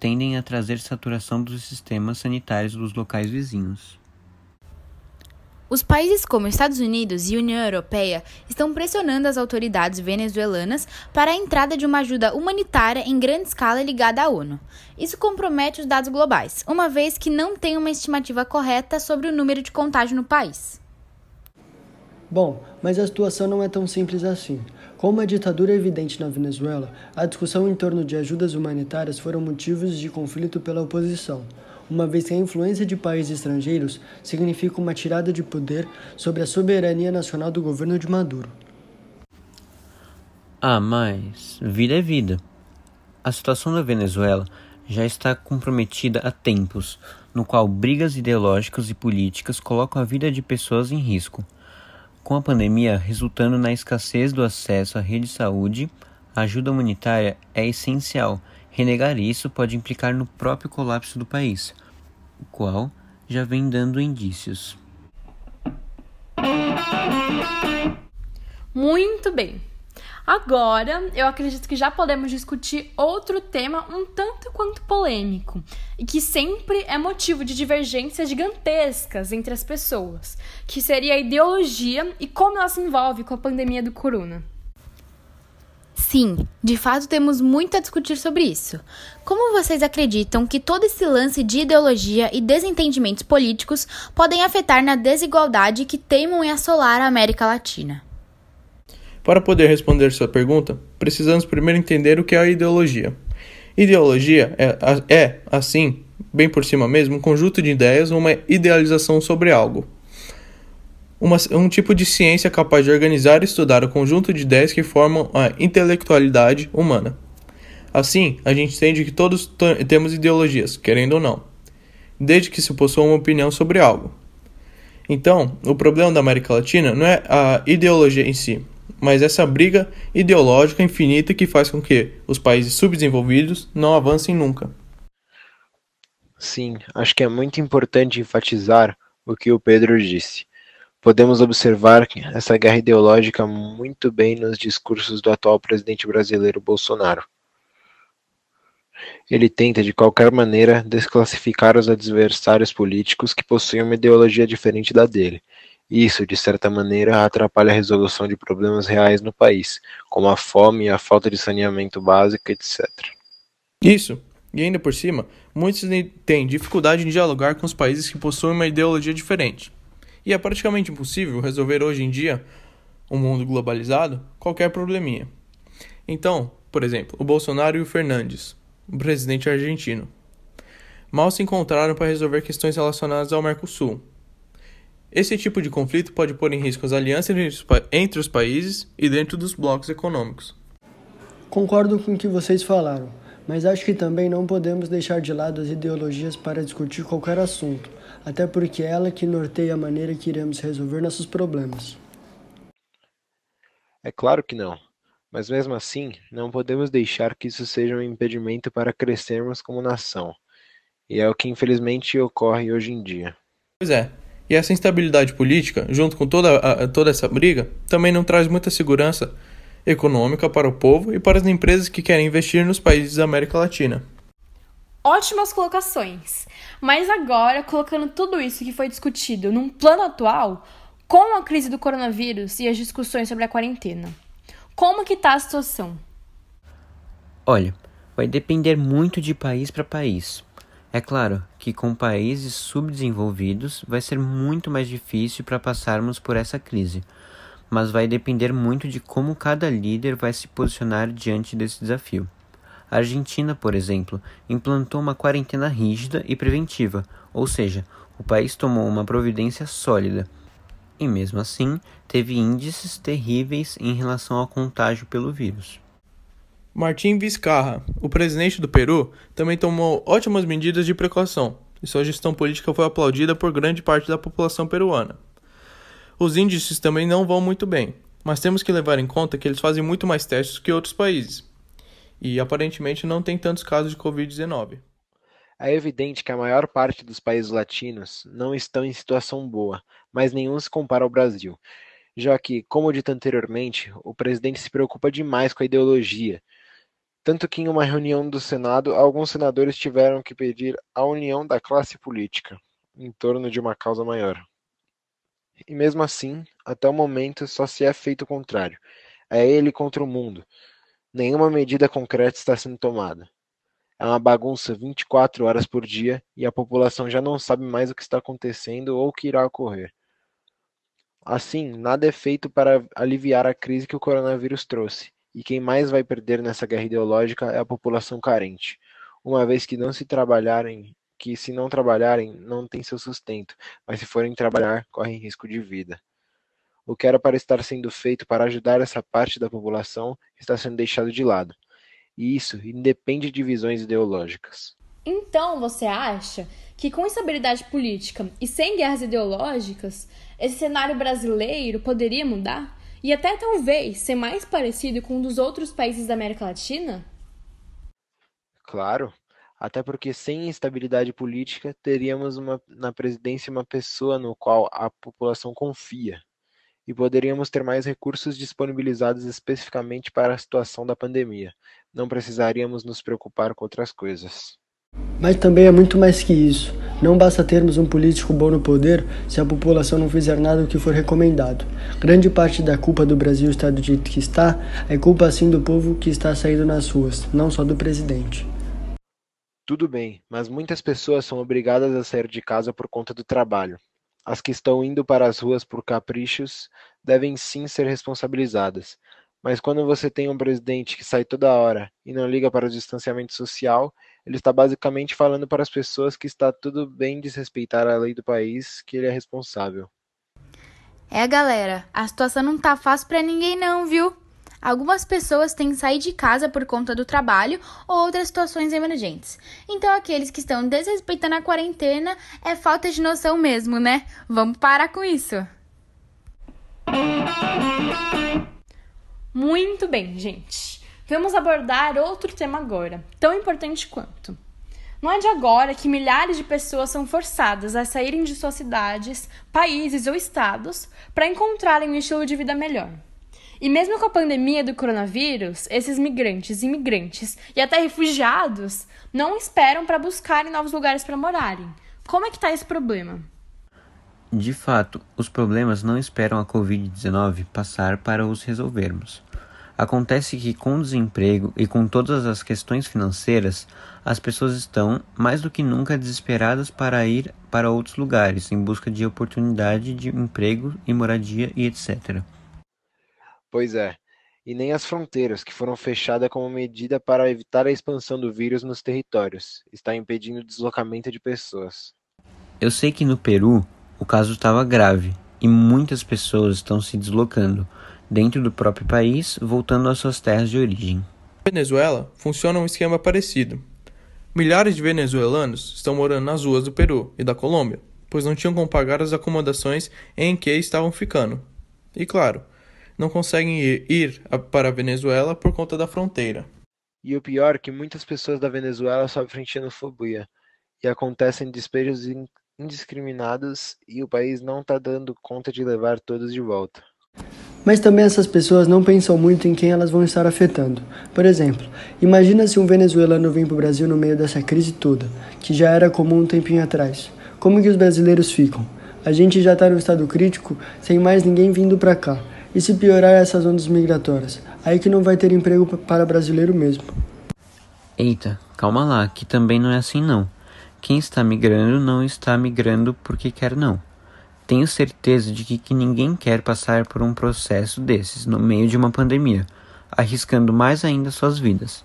C: tendem a trazer saturação dos sistemas sanitários dos locais vizinhos.
A: Os países como Estados Unidos e União Europeia estão pressionando as autoridades venezuelanas para a entrada de uma ajuda humanitária em grande escala ligada à ONU. Isso compromete os dados globais, uma vez que não tem uma estimativa correta sobre o número de contágio no país.
E: Bom, mas a situação não é tão simples assim. Com uma ditadura evidente na Venezuela, a discussão em torno de ajudas humanitárias foram motivos de conflito pela oposição uma vez que a influência de países estrangeiros significa uma tirada de poder sobre a soberania nacional do governo de Maduro.
C: Ah, mas vida é vida. A situação da Venezuela já está comprometida há tempos, no qual brigas ideológicas e políticas colocam a vida de pessoas em risco. Com a pandemia resultando na escassez do acesso à rede de saúde, a ajuda humanitária é essencial. Renegar isso pode implicar no próprio colapso do país o qual já vem dando indícios.
B: Muito bem. Agora, eu acredito que já podemos discutir outro tema um tanto quanto polêmico e que sempre é motivo de divergências gigantescas entre as pessoas, que seria a ideologia e como ela se envolve com a pandemia do corona.
A: Sim, de fato temos muito a discutir sobre isso. Como vocês acreditam que todo esse lance de ideologia e desentendimentos políticos podem afetar na desigualdade que teimam em assolar a América Latina?
D: Para poder responder sua pergunta, precisamos primeiro entender o que é a ideologia. Ideologia é, é, assim, bem por cima mesmo, um conjunto de ideias ou uma idealização sobre algo uma, um tipo de ciência capaz de organizar e estudar o conjunto de ideias que formam a intelectualidade humana. Assim, a gente entende que todos temos ideologias, querendo ou não, desde que se possua uma opinião sobre algo. Então, o problema da América Latina não é a ideologia em si, mas essa briga ideológica infinita que faz com que os países subdesenvolvidos não avancem nunca.
F: Sim, acho que é muito importante enfatizar o que o Pedro disse. Podemos observar essa guerra ideológica muito bem nos discursos do atual presidente brasileiro Bolsonaro. Ele tenta, de qualquer maneira, desclassificar os adversários políticos que possuem uma ideologia diferente da dele. Isso, de certa maneira, atrapalha a resolução de problemas reais no país, como a fome a falta de saneamento básico, etc.
D: Isso. E ainda por cima, muitos têm dificuldade em dialogar com os países que possuem uma ideologia diferente. E é praticamente impossível resolver hoje em dia, um mundo globalizado, qualquer probleminha. Então, por exemplo, o Bolsonaro e o Fernandes, o presidente argentino, mal se encontraram para resolver questões relacionadas ao Mercosul. Esse tipo de conflito pode pôr em risco as alianças entre os países e dentro dos blocos econômicos.
E: Concordo com o que vocês falaram, mas acho que também não podemos deixar de lado as ideologias para discutir qualquer assunto até porque é ela que norteia a maneira que iremos resolver nossos problemas.
F: É claro que não, mas mesmo assim, não podemos deixar que isso seja um impedimento para crescermos como nação. E é o que infelizmente ocorre hoje em dia.
D: Pois é, e essa instabilidade política, junto com toda, a, toda essa briga, também não traz muita segurança econômica para o povo e para as empresas que querem investir nos países da América Latina.
B: Ótimas colocações. Mas agora, colocando tudo isso que foi discutido num plano atual, com a crise do coronavírus e as discussões sobre a quarentena, como que tá a situação?
C: Olha, vai depender muito de país para país. É claro que com países subdesenvolvidos vai ser muito mais difícil para passarmos por essa crise, mas vai depender muito de como cada líder vai se posicionar diante desse desafio. A Argentina, por exemplo, implantou uma quarentena rígida e preventiva, ou seja, o país tomou uma providência sólida. E mesmo assim, teve índices terríveis em relação ao contágio pelo vírus.
D: Martim Vizcarra, o presidente do Peru, também tomou ótimas medidas de precaução, e sua gestão política foi aplaudida por grande parte da população peruana. Os índices também não vão muito bem, mas temos que levar em conta que eles fazem muito mais testes que outros países e aparentemente não tem tantos casos de Covid-19.
F: É evidente que a maior parte dos países latinos não estão em situação boa, mas nenhum se compara ao Brasil, já que, como dito anteriormente, o presidente se preocupa demais com a ideologia. Tanto que, em uma reunião do Senado, alguns senadores tiveram que pedir a união da classe política em torno de uma causa maior. E mesmo assim, até o momento, só se é feito o contrário. É ele contra o mundo. Nenhuma medida concreta está sendo tomada. É uma bagunça 24 horas por dia e a população já não sabe mais o que está acontecendo ou o que irá ocorrer. Assim, nada é feito para aliviar a crise que o coronavírus trouxe, e quem mais vai perder nessa guerra ideológica é a população carente, uma vez que não se trabalharem, que se não trabalharem, não tem seu sustento, mas se forem trabalhar, correm risco de vida. O que era para estar sendo feito para ajudar essa parte da população está sendo deixado de lado. E isso independe de visões ideológicas.
B: Então, você acha que com instabilidade política e sem guerras ideológicas, esse cenário brasileiro poderia mudar? E até talvez ser mais parecido com um dos outros países da América Latina?
F: Claro, até porque sem instabilidade política teríamos uma, na presidência uma pessoa no qual a população confia e poderíamos ter mais recursos disponibilizados especificamente para a situação da pandemia. Não precisaríamos nos preocupar com outras coisas.
E: Mas também é muito mais que isso. Não basta termos um político bom no poder se a população não fizer nada do que for recomendado. Grande parte da culpa do Brasil estar do jeito que está é culpa sim do povo que está saindo nas ruas, não só do presidente.
F: Tudo bem, mas muitas pessoas são obrigadas a sair de casa por conta do trabalho. As que estão indo para as ruas por caprichos devem sim ser responsabilizadas. Mas quando você tem um presidente que sai toda hora e não liga para o distanciamento social, ele está basicamente falando para as pessoas que está tudo bem desrespeitar a lei do país, que ele é responsável.
A: É, galera, a situação não tá fácil para ninguém não, viu? Algumas pessoas têm que sair de casa por conta do trabalho ou outras situações emergentes. Então, aqueles que estão desrespeitando a quarentena é falta de noção mesmo, né? Vamos parar com isso.
B: Muito bem, gente. Vamos abordar outro tema agora, tão importante quanto. Não é de agora que milhares de pessoas são forçadas a saírem de suas cidades, países ou estados para encontrarem um estilo de vida melhor. E mesmo com a pandemia do coronavírus, esses migrantes, imigrantes e até refugiados não esperam para buscarem novos lugares para morarem. Como é que está esse problema?
C: De fato, os problemas não esperam a Covid-19 passar para os resolvermos. Acontece que, com o desemprego e com todas as questões financeiras, as pessoas estão, mais do que nunca, desesperadas para ir para outros lugares em busca de oportunidade de emprego e moradia e etc.
F: Pois é, e nem as fronteiras, que foram fechadas como medida para evitar a expansão do vírus nos territórios, está impedindo o deslocamento de pessoas.
C: Eu sei que no Peru o caso estava grave e muitas pessoas estão se deslocando dentro do próprio país, voltando às suas terras de origem.
D: Na Venezuela funciona um esquema parecido. Milhares de venezuelanos estão morando nas ruas do Peru e da Colômbia, pois não tinham como pagar as acomodações em que estavam ficando. E claro, não conseguem ir, ir para a Venezuela por conta da fronteira.
F: E o pior é que muitas pessoas da Venezuela sofrem xenofobia e acontecem despejos indiscriminados e o país não está dando conta de levar todos de volta.
E: Mas também essas pessoas não pensam muito em quem elas vão estar afetando. Por exemplo, imagina se um venezuelano vem para o Brasil no meio dessa crise toda, que já era comum um tempinho atrás. Como que os brasileiros ficam? A gente já está no estado crítico, sem mais ninguém vindo para cá. E se piorar essas ondas migratórias? Aí que não vai ter emprego para brasileiro mesmo.
C: Eita, calma lá, que também não é assim não. Quem está migrando não está migrando porque quer não. Tenho certeza de que, que ninguém quer passar por um processo desses no meio de uma pandemia, arriscando mais ainda suas vidas.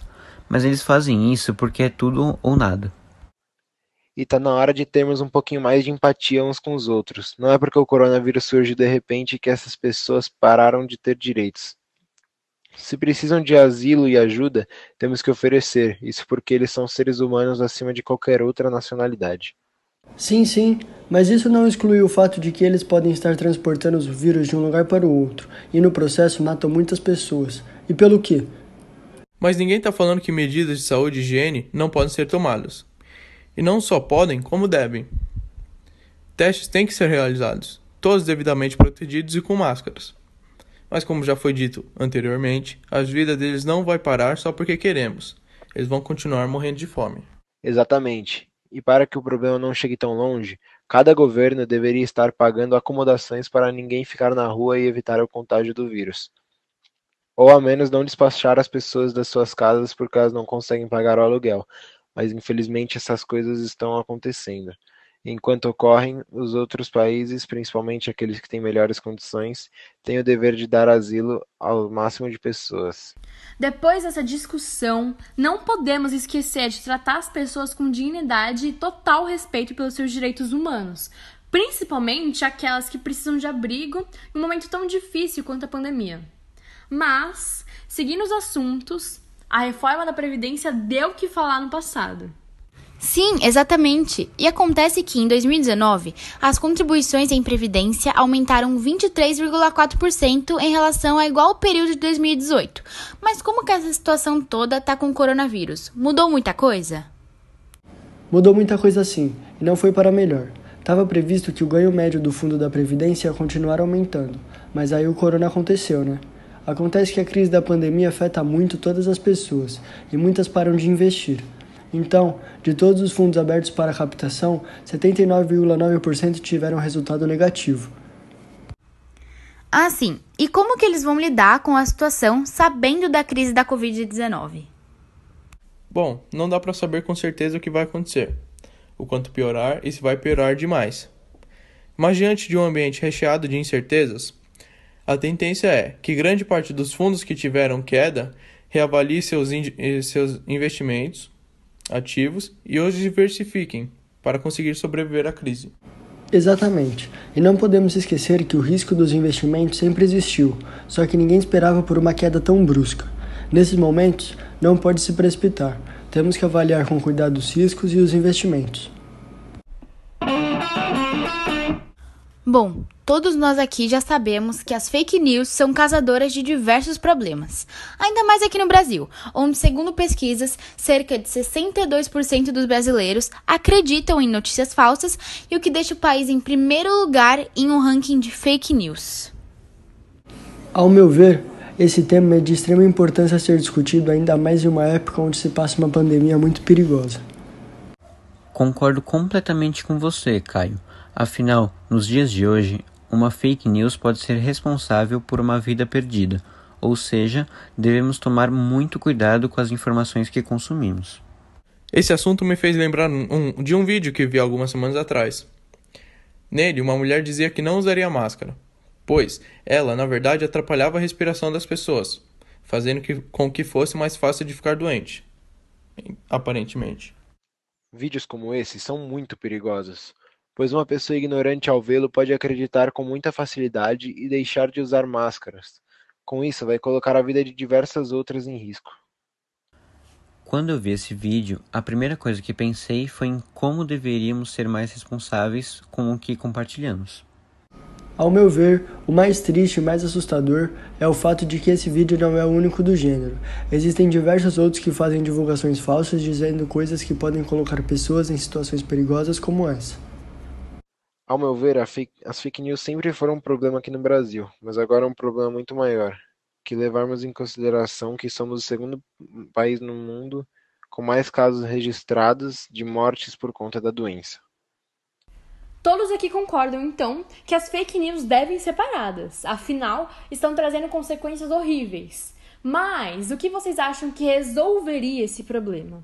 C: Mas eles fazem isso porque é tudo ou nada
F: e está na hora de termos um pouquinho mais de empatia uns com os outros. Não é porque o coronavírus surgiu de repente que essas pessoas pararam de ter direitos. Se precisam de asilo e ajuda, temos que oferecer, isso porque eles são seres humanos acima de qualquer outra nacionalidade.
E: Sim, sim, mas isso não exclui o fato de que eles podem estar transportando os vírus de um lugar para o outro e no processo matam muitas pessoas. E pelo quê?
D: Mas ninguém está falando que medidas de saúde e higiene não podem ser tomadas. E não só podem, como devem. Testes têm que ser realizados, todos devidamente protegidos e com máscaras. Mas como já foi dito anteriormente, a vida deles não vai parar só porque queremos. Eles vão continuar morrendo de fome.
F: Exatamente. E para que o problema não chegue tão longe, Cada governo deveria estar pagando acomodações para ninguém ficar na rua e evitar o contágio do vírus. Ou ao menos não despachar as pessoas das suas casas porque elas não conseguem pagar o aluguel. Mas infelizmente essas coisas estão acontecendo. Enquanto ocorrem, os outros países, principalmente aqueles que têm melhores condições, têm o dever de dar asilo ao máximo de pessoas.
B: Depois dessa discussão, não podemos esquecer de tratar as pessoas com dignidade e total respeito pelos seus direitos humanos, principalmente aquelas que precisam de abrigo em um momento tão difícil quanto a pandemia. Mas, seguindo os assuntos, a reforma da Previdência deu o que falar no passado.
A: Sim, exatamente. E acontece que em 2019, as contribuições em previdência aumentaram 23,4% em relação ao igual período de 2018. Mas como que essa situação toda tá com o coronavírus? Mudou muita coisa?
E: Mudou muita coisa sim, e não foi para melhor. Estava previsto que o ganho médio do fundo da previdência ia continuar aumentando, mas aí o corona aconteceu, né? Acontece que a crise da pandemia afeta muito todas as pessoas e muitas param de investir. Então, de todos os fundos abertos para captação, 79,9% tiveram resultado negativo.
A: Ah, sim. E como que eles vão lidar com a situação sabendo da crise da Covid-19?
D: Bom, não dá para saber com certeza o que vai acontecer, o quanto piorar e se vai piorar demais. Mas diante de um ambiente recheado de incertezas, a tendência é que grande parte dos fundos que tiveram queda reavalie seus, in seus investimentos ativos e os diversifiquem para conseguir sobreviver à crise.
E: Exatamente. E não podemos esquecer que o risco dos investimentos sempre existiu, só que ninguém esperava por uma queda tão brusca. Nesses momentos, não pode se precipitar. Temos que avaliar com cuidado os riscos e os investimentos.
A: Bom, todos nós aqui já sabemos que as fake news são causadoras de diversos problemas. Ainda mais aqui no Brasil, onde, segundo pesquisas, cerca de 62% dos brasileiros acreditam em notícias falsas e o que deixa o país em primeiro lugar em um ranking de fake news.
E: Ao meu ver, esse tema é de extrema importância a ser discutido ainda mais em uma época onde se passa uma pandemia muito perigosa.
C: Concordo completamente com você, Caio. Afinal, nos dias de hoje, uma fake news pode ser responsável por uma vida perdida, ou seja, devemos tomar muito cuidado com as informações que consumimos.
D: Esse assunto me fez lembrar um, de um vídeo que vi algumas semanas atrás. Nele, uma mulher dizia que não usaria máscara, pois ela, na verdade, atrapalhava a respiração das pessoas, fazendo que, com que fosse mais fácil de ficar doente. Aparentemente.
F: Vídeos como esse são muito perigosos pois uma pessoa ignorante ao vê-lo pode acreditar com muita facilidade e deixar de usar máscaras. Com isso, vai colocar a vida de diversas outras em risco.
C: Quando eu vi esse vídeo, a primeira coisa que pensei foi em como deveríamos ser mais responsáveis com o que compartilhamos.
E: Ao meu ver, o mais triste e mais assustador é o fato de que esse vídeo não é o único do gênero. Existem diversos outros que fazem divulgações falsas dizendo coisas que podem colocar pessoas em situações perigosas como essa.
F: Ao meu ver, as fake news sempre foram um problema aqui no Brasil, mas agora é um problema muito maior, que levarmos em consideração que somos o segundo país no mundo com mais casos registrados de mortes por conta da doença.
B: Todos aqui concordam, então, que as fake news devem ser paradas, afinal, estão trazendo consequências horríveis. Mas o que vocês acham que resolveria esse problema?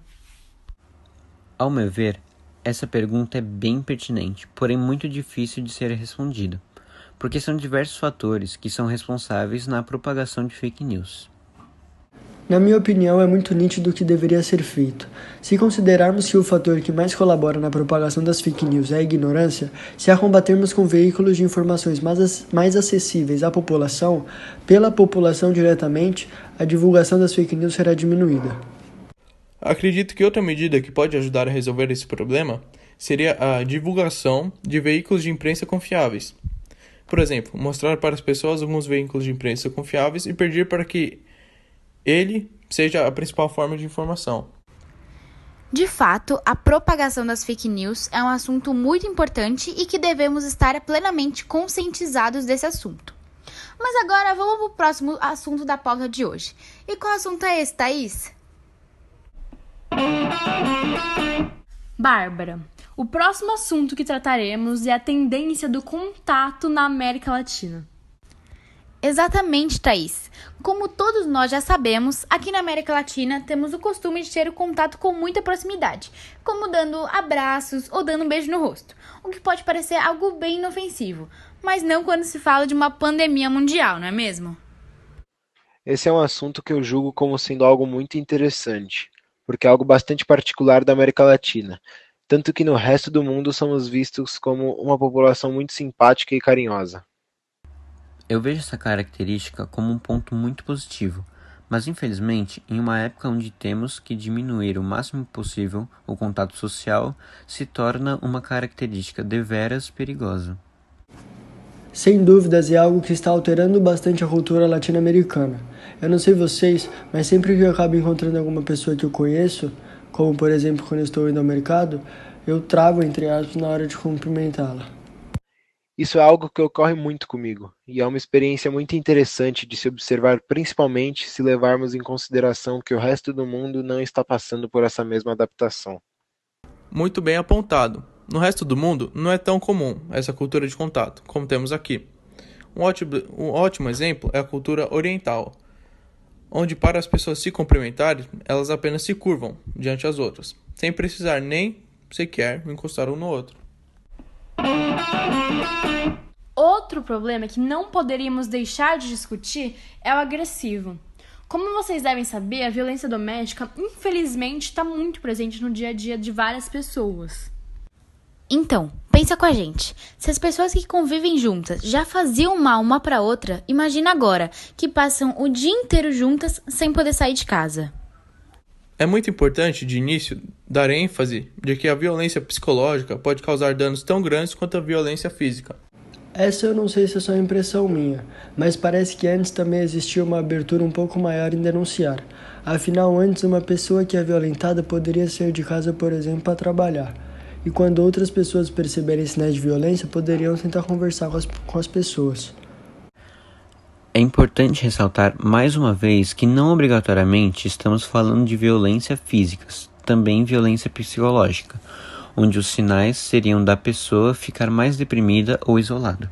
C: Ao meu ver, essa pergunta é bem pertinente, porém muito difícil de ser respondida, porque são diversos fatores que são responsáveis na propagação de fake news.
E: Na minha opinião, é muito nítido o que deveria ser feito. Se considerarmos que o fator que mais colabora na propagação das fake news é a ignorância, se a combatermos com veículos de informações mais, mais acessíveis à população, pela população diretamente, a divulgação das fake news será diminuída.
D: Acredito que outra medida que pode ajudar a resolver esse problema seria a divulgação de veículos de imprensa confiáveis. Por exemplo, mostrar para as pessoas alguns veículos de imprensa confiáveis e pedir para que ele seja a principal forma de informação.
A: De fato, a propagação das fake news é um assunto muito importante e que devemos estar plenamente conscientizados desse assunto. Mas agora vamos para o próximo assunto da pauta de hoje. E qual assunto é esse, Thaís?
B: Bárbara, O próximo assunto que trataremos é a tendência do contato na América Latina.
A: Exatamente, Thaís. Como todos nós já sabemos, aqui na América Latina temos o costume de ter o contato com muita proximidade, como dando abraços ou dando um beijo no rosto, o que pode parecer algo bem inofensivo, mas não quando se fala de uma pandemia mundial, não é mesmo?
F: Esse é um assunto que eu julgo como sendo algo muito interessante, porque é algo bastante particular da América Latina, tanto que no resto do mundo somos vistos como uma população muito simpática e carinhosa.
C: Eu vejo essa característica como um ponto muito positivo, mas infelizmente, em uma época onde temos que diminuir o máximo possível o contato social, se torna uma característica deveras perigosa.
E: Sem dúvidas é algo que está alterando bastante a cultura latino-americana. Eu não sei vocês, mas sempre que eu acabo encontrando alguma pessoa que eu conheço, como por exemplo quando eu estou indo ao mercado, eu travo entre aspas na hora de cumprimentá-la.
F: Isso é algo que ocorre muito comigo, e é uma experiência muito interessante de se observar, principalmente se levarmos em consideração que o resto do mundo não está passando por essa mesma adaptação.
D: Muito bem apontado. No resto do mundo, não é tão comum essa cultura de contato, como temos aqui. Um ótimo, um ótimo exemplo é a cultura oriental, onde, para as pessoas se cumprimentarem, elas apenas se curvam diante das outras, sem precisar nem sequer encostar um no outro.
B: Outro problema que não poderíamos deixar de discutir é o agressivo. Como vocês devem saber, a violência doméstica, infelizmente, está muito presente no dia a dia de várias pessoas.
A: Então, pensa com a gente. Se as pessoas que convivem juntas já faziam mal uma para outra, imagina agora que passam o dia inteiro juntas sem poder sair de casa.
D: É muito importante, de início, dar ênfase de que a violência psicológica pode causar danos tão grandes quanto a violência física.
E: Essa eu não sei se é só impressão minha, mas parece que antes também existia uma abertura um pouco maior em denunciar. Afinal, antes uma pessoa que é violentada poderia sair de casa, por exemplo, para trabalhar. E quando outras pessoas perceberem sinais de violência, poderiam tentar conversar com as, com as pessoas.
C: É importante ressaltar mais uma vez que não obrigatoriamente estamos falando de violência física, também violência psicológica onde os sinais seriam da pessoa ficar mais deprimida ou isolada.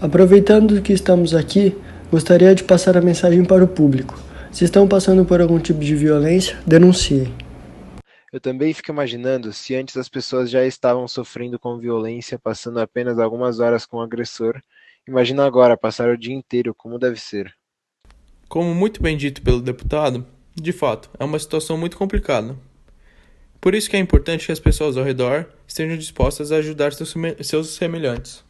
E: Aproveitando que estamos aqui, gostaria de passar a mensagem para o público. Se estão passando por algum tipo de violência, denunciem.
F: Eu também fico imaginando se antes as pessoas já estavam sofrendo com violência, passando apenas algumas horas com o agressor. Imagina agora passar o dia inteiro, como deve ser.
D: Como muito bem dito pelo deputado, de fato, é uma situação muito complicada, por isso que é importante que as pessoas ao redor estejam dispostas a ajudar seus semelhantes.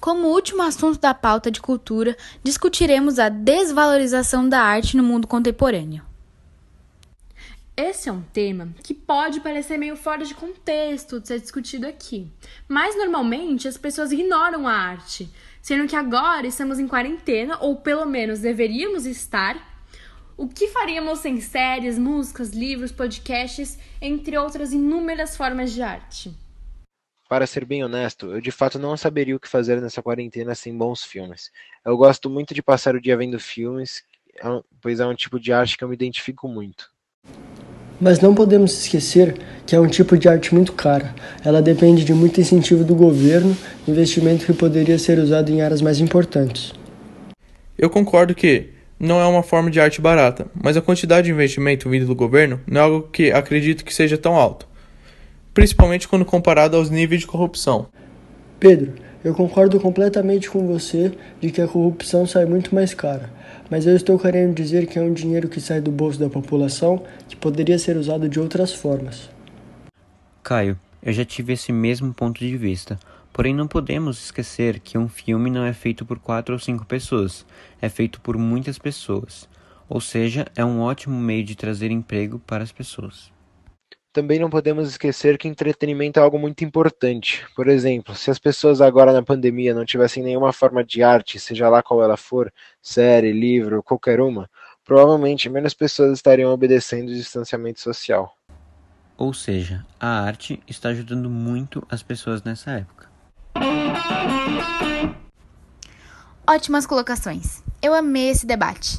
A: Como último assunto da pauta de cultura, discutiremos a desvalorização da arte no mundo contemporâneo.
B: Esse é um tema que pode parecer meio fora de contexto de ser discutido aqui, mas normalmente as pessoas ignoram a arte, sendo que agora estamos em quarentena, ou pelo menos deveríamos estar, o que faríamos sem séries, músicas, livros, podcasts, entre outras inúmeras formas de arte?
F: Para ser bem honesto, eu de fato não saberia o que fazer nessa quarentena sem bons filmes. Eu gosto muito de passar o dia vendo filmes, é pois é um tipo de arte que eu me identifico muito.
E: Mas não podemos esquecer que é um tipo de arte muito cara. Ela depende de muito incentivo do governo, investimento que poderia ser usado em áreas mais importantes.
D: Eu concordo que, não é uma forma de arte barata, mas a quantidade de investimento vindo do governo não é algo que acredito que seja tão alto, principalmente quando comparado aos níveis de corrupção.
E: Pedro, eu concordo completamente com você de que a corrupção sai muito mais cara, mas eu estou querendo dizer que é um dinheiro que sai do bolso da população que poderia ser usado de outras formas.
C: Caio, eu já tive esse mesmo ponto de vista. Porém, não podemos esquecer que um filme não é feito por quatro ou cinco pessoas, é feito por muitas pessoas. Ou seja, é um ótimo meio de trazer emprego para as pessoas.
F: Também não podemos esquecer que entretenimento é algo muito importante. Por exemplo, se as pessoas agora na pandemia não tivessem nenhuma forma de arte, seja lá qual ela for, série, livro, qualquer uma, provavelmente menos pessoas estariam obedecendo o distanciamento social.
C: Ou seja, a arte está ajudando muito as pessoas nessa época.
A: Ótimas colocações. Eu amei esse debate.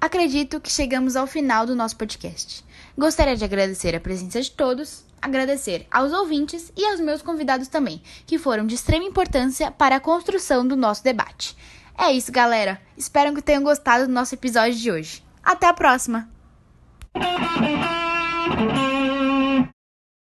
A: Acredito que chegamos ao final do nosso podcast. Gostaria de agradecer a presença de todos, agradecer aos ouvintes e aos meus convidados também, que foram de extrema importância para a construção do nosso debate. É isso, galera. Espero que tenham gostado do nosso episódio de hoje. Até a próxima!